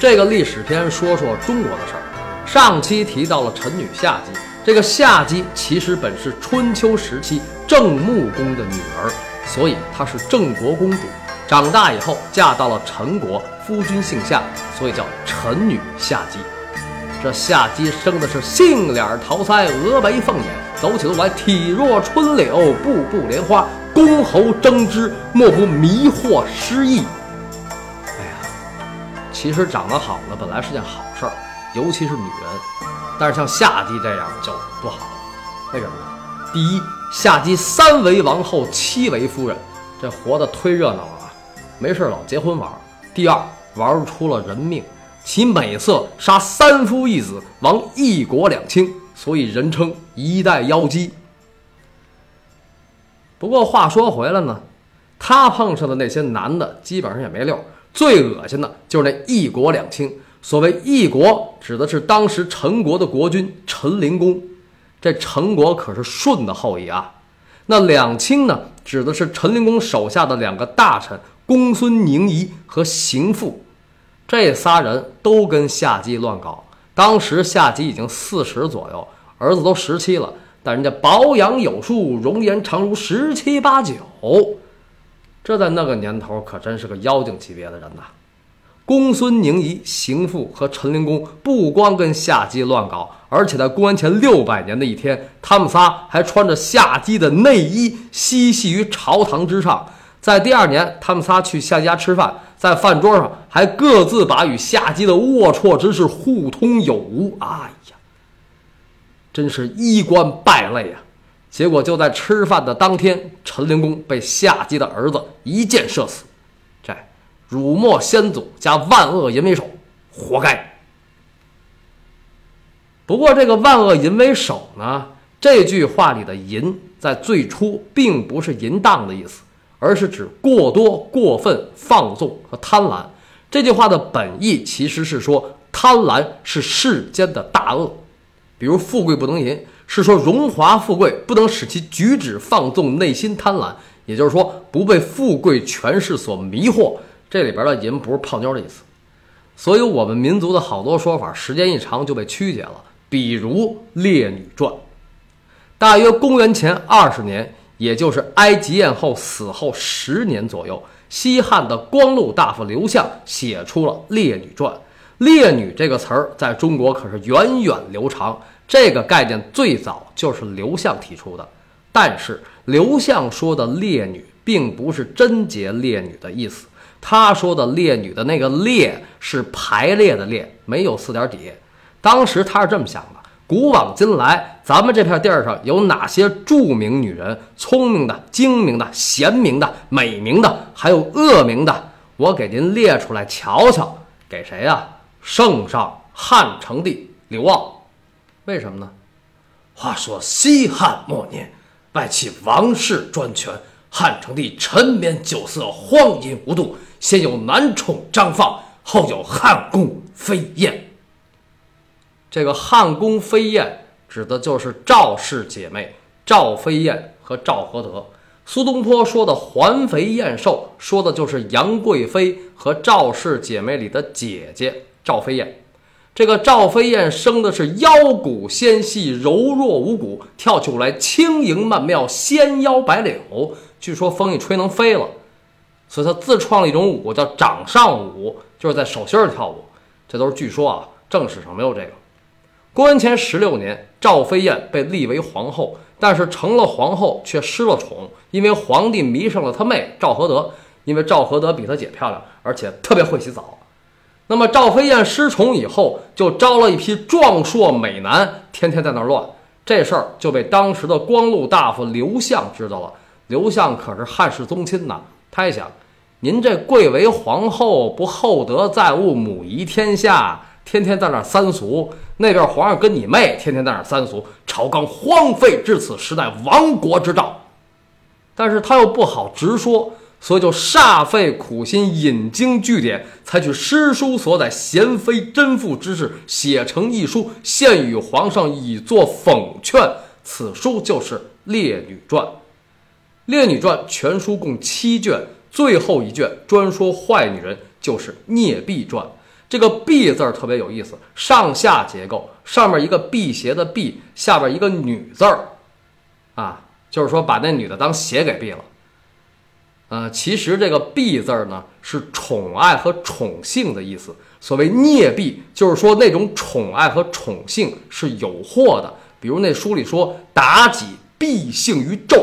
这个历史篇说说中国的事儿。上期提到了臣女夏姬，这个夏姬其实本是春秋时期郑穆公的女儿，所以她是郑国公主。长大以后嫁到了陈国，夫君姓夏，所以叫臣女夏姬。这夏姬生的是杏脸桃腮，峨眉凤眼，走起路来体若春柳，步步莲花，公侯争之，莫不迷惑失意。其实长得好呢，本来是件好事儿，尤其是女人。但是像夏姬这样就不好了，为什么呢？第一，夏姬三为王后，七为夫人，这活得忒热闹了啊，没事老结婚玩。第二，玩出了人命。其美色杀三夫一子，亡一国两卿，所以人称一代妖姬。不过话说回来呢，她碰上的那些男的基本上也没溜，最恶心的就是那一国两卿。所谓一国，指的是当时陈国的国君陈灵公，这陈国可是舜的后裔啊。那两卿呢，指的是陈灵公手下的两个大臣公孙宁夷和邢父。这仨人都跟夏姬乱搞。当时夏姬已经四十左右，儿子都十七了，但人家保养有术，容颜常如十七八九。这在那个年头可真是个妖精级别的人呐！公孙宁仪、邢父和陈灵公不光跟夏姬乱搞，而且在公元前六百年的一天，他们仨还穿着夏姬的内衣嬉戏于朝堂之上。在第二年，他们仨去夏家吃饭。在饭桌上还各自把与夏姬的龌龊之事互通有无，哎呀，真是衣冠败类啊！结果就在吃饭的当天，陈灵公被夏姬的儿子一箭射死，这辱没先祖加万恶淫为首，活该。不过这个万恶淫为首呢，这句话里的淫在最初并不是淫荡的意思。而是指过多、过分、放纵和贪婪。这句话的本意其实是说，贪婪是世间的大恶。比如“富贵不能淫”，是说荣华富贵不能使其举止放纵，内心贪婪。也就是说，不被富贵权势所迷惑。这里边的“淫”不是泡妞的意思。所以，我们民族的好多说法，时间一长就被曲解了。比如《列女传》，大约公元前二十年。也就是埃及艳后死后十年左右，西汉的光禄大夫刘向写出了《列女传》。列女这个词儿在中国可是源远流长，这个概念最早就是刘向提出的。但是刘向说的列女，并不是贞洁烈女的意思，他说的列女的那个列是排列的列，没有四点底。当时他是这么想的。古往今来，咱们这片地儿上有哪些著名女人？聪明的、精明的、贤明的、美名的，还有恶名的，我给您列出来瞧瞧。给谁呀？圣上汉成帝刘骜。为什么呢？话说西汉末年，外戚王室专权，汉成帝沉湎酒色，荒淫无度。先有男宠张放，后有汉宫飞燕。这个汉宫飞燕指的就是赵氏姐妹赵飞燕和赵合德。苏东坡说的“环肥燕瘦”，说的就是杨贵妃和赵氏姐妹里的姐姐赵飞燕。这个赵飞燕生的是腰骨纤细、柔弱无骨，跳起舞来轻盈曼妙，纤腰白柳。据说风一吹能飞了，所以她自创了一种舞叫掌上舞，就是在手心儿跳舞。这都是据说啊，正史上没有这个。公元前十六年，赵飞燕被立为皇后，但是成了皇后却失了宠，因为皇帝迷上了她妹赵合德，因为赵合德比她姐漂亮，而且特别会洗澡。那么赵飞燕失宠以后，就招了一批壮硕美男，天天在那乱。这事儿就被当时的光禄大夫刘向知道了。刘向可是汉室宗亲呐，他一想，您这贵为皇后，不厚德载物，母仪天下。天天在那三俗，那边皇上跟你妹天天在那三俗，朝纲荒废至此，实乃亡国之兆。但是他又不好直说，所以就煞费苦心，引经据典，采取诗书所载贤妃贞妇之事，写成一书，献与皇上以作讽劝。此书就是《列女传》。《列女传》全书共七卷，最后一卷专说坏女人，就是《孽婢传》。这个“婢”字儿特别有意思，上下结构，上面一个辟邪的“辟”，下边一个女字儿，啊，就是说把那女的当鞋给毙了。呃，其实这个“婢”字儿呢，是宠爱和宠幸的意思。所谓孽婢，就是说那种宠爱和宠幸是有祸的。比如那书里说“妲己必幸于纣”，《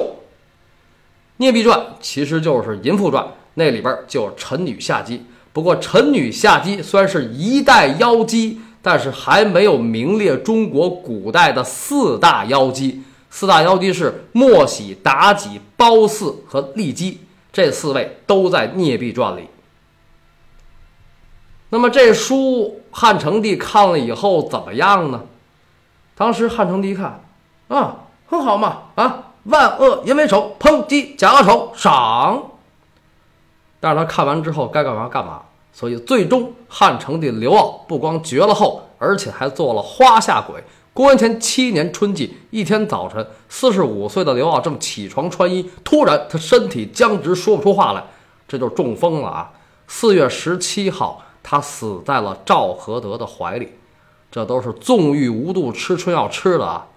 孽婢传》其实就是《淫妇传》，那里边就有陈女下姬。不过陈女下姬虽然是一代妖姬，但是还没有名列中国古代的四大妖姬。四大妖姬是莫喜、妲己、褒姒和骊姬。这四位都在《聂壁传》里。那么这书汉成帝看了以后怎么样呢？当时汉成帝一看，啊，很好嘛，啊，万恶淫为首，抨击假恶丑，赏。但是他看完之后该干嘛干嘛，所以最终汉成帝刘骜不光绝了后，而且还做了花下鬼。公元前七年春季一天早晨，四十五岁的刘骜正起床穿衣，突然他身体僵直，说不出话来，这就中风了啊！四月十七号，他死在了赵合德的怀里，这都是纵欲无度吃春药吃的啊！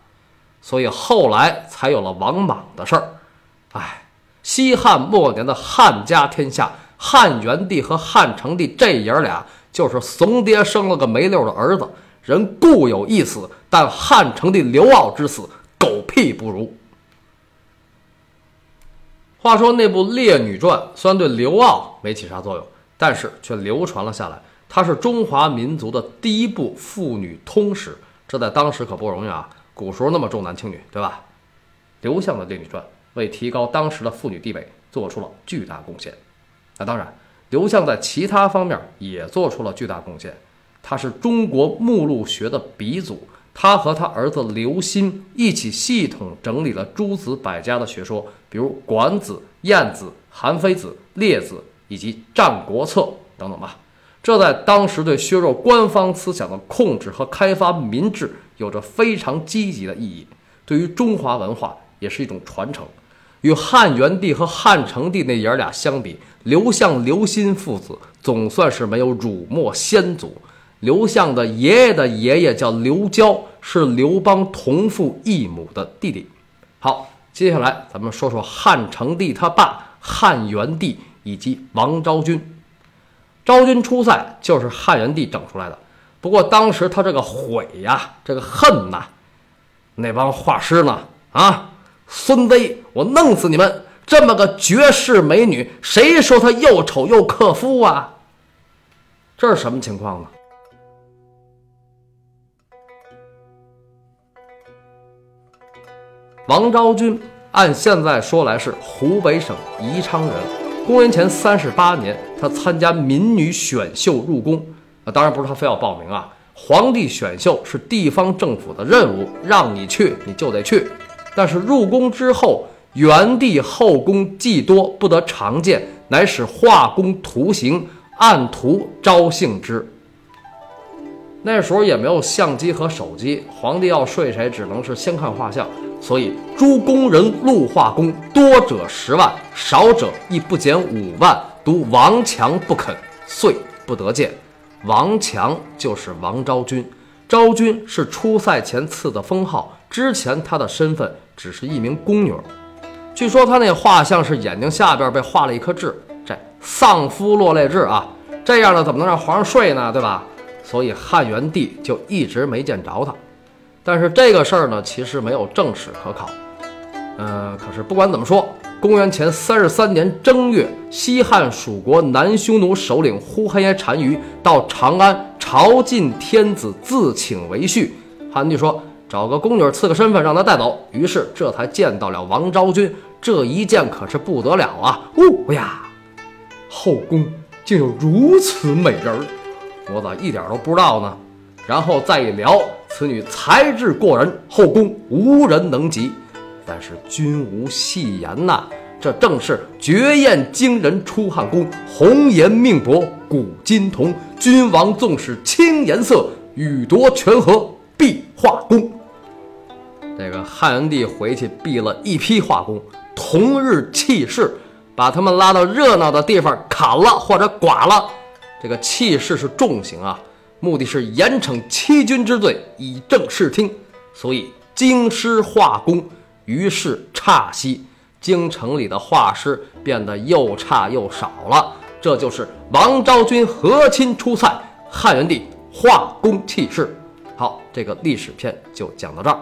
所以后来才有了王莽的事儿。哎，西汉末年的汉家天下，汉元帝和汉成帝这爷俩就是怂爹生了个没溜的儿子。人固有一死，但汉成帝刘骜之死，狗屁不如。话说那部《列女传》虽然对刘骜没起啥作用，但是却流传了下来。它是中华民族的第一部妇女通史，这在当时可不容易啊！古时候那么重男轻女，对吧？刘向的《列女传》为提高当时的妇女地位做出了巨大贡献。那当然，刘向在其他方面也做出了巨大贡献。他是中国目录学的鼻祖，他和他儿子刘歆一起系统整理了诸子百家的学说，比如《管子》《晏子》《韩非子》《列子》以及《战国策》等等吧。这在当时对削弱官方思想的控制和开发民智有着非常积极的意义，对于中华文化也是一种传承。与汉元帝和汉成帝那爷儿俩相比，刘向、刘歆父子总算是没有辱没先祖。刘向的爷爷的爷爷叫刘交，是刘邦同父异母的弟弟。好，接下来咱们说说汉成帝他爸汉元帝以及王昭君。昭君出塞就是汉元帝整出来的，不过当时他这个悔呀，这个恨呐，那帮画师呢啊，孙威，我弄死你们！这么个绝世美女，谁说她又丑又克夫啊？这是什么情况呢？王昭君按现在说来是湖北省宜昌人。公元前三十八年，她参加民女选秀入宫。啊，当然不是她非要报名啊。皇帝选秀是地方政府的任务，让你去你就得去。但是入宫之后，元帝后宫既多，不得常见，乃使画工图形，按图招幸之。那时候也没有相机和手机，皇帝要睡谁，只能是先看画像。所以，诸工人录画工，多者十万，少者亦不减五万。独王强不肯，遂不得见。王强就是王昭君，昭君是出塞前赐的封号，之前她的身份只是一名宫女。据说她那画像是眼睛下边被画了一颗痣，这丧夫落泪痣啊！这样的怎么能让皇上睡呢？对吧？所以汉元帝就一直没见着她。但是这个事儿呢，其实没有正史可考。嗯，可是不管怎么说，公元前三十三年正月，西汉蜀国南匈奴首领呼韩邪单于到长安朝觐天子，自请为婿。汉帝说：“找个宫女赐个身份，让他带走。”于是这才见到了王昭君。这一见可是不得了啊！哦呀，后宫竟有如此美人儿，我咋一点都不知道呢？然后再一聊，此女才智过人，后宫无人能及。但是君无戏言呐，这正是绝艳惊人出汉宫，红颜命薄古今同。君王纵使轻颜色，欲夺权和必画宫。这个汉元帝回去毙了一批画工，同日弃市，把他们拉到热闹的地方砍了或者剐了。这个弃市是重刑啊，目的是严惩欺君之罪，以正视听。所以京师画工于是差息，京城里的画师变得又差又少了。这就是王昭君和亲出塞，汉元帝画工弃市。好，这个历史片就讲到这儿。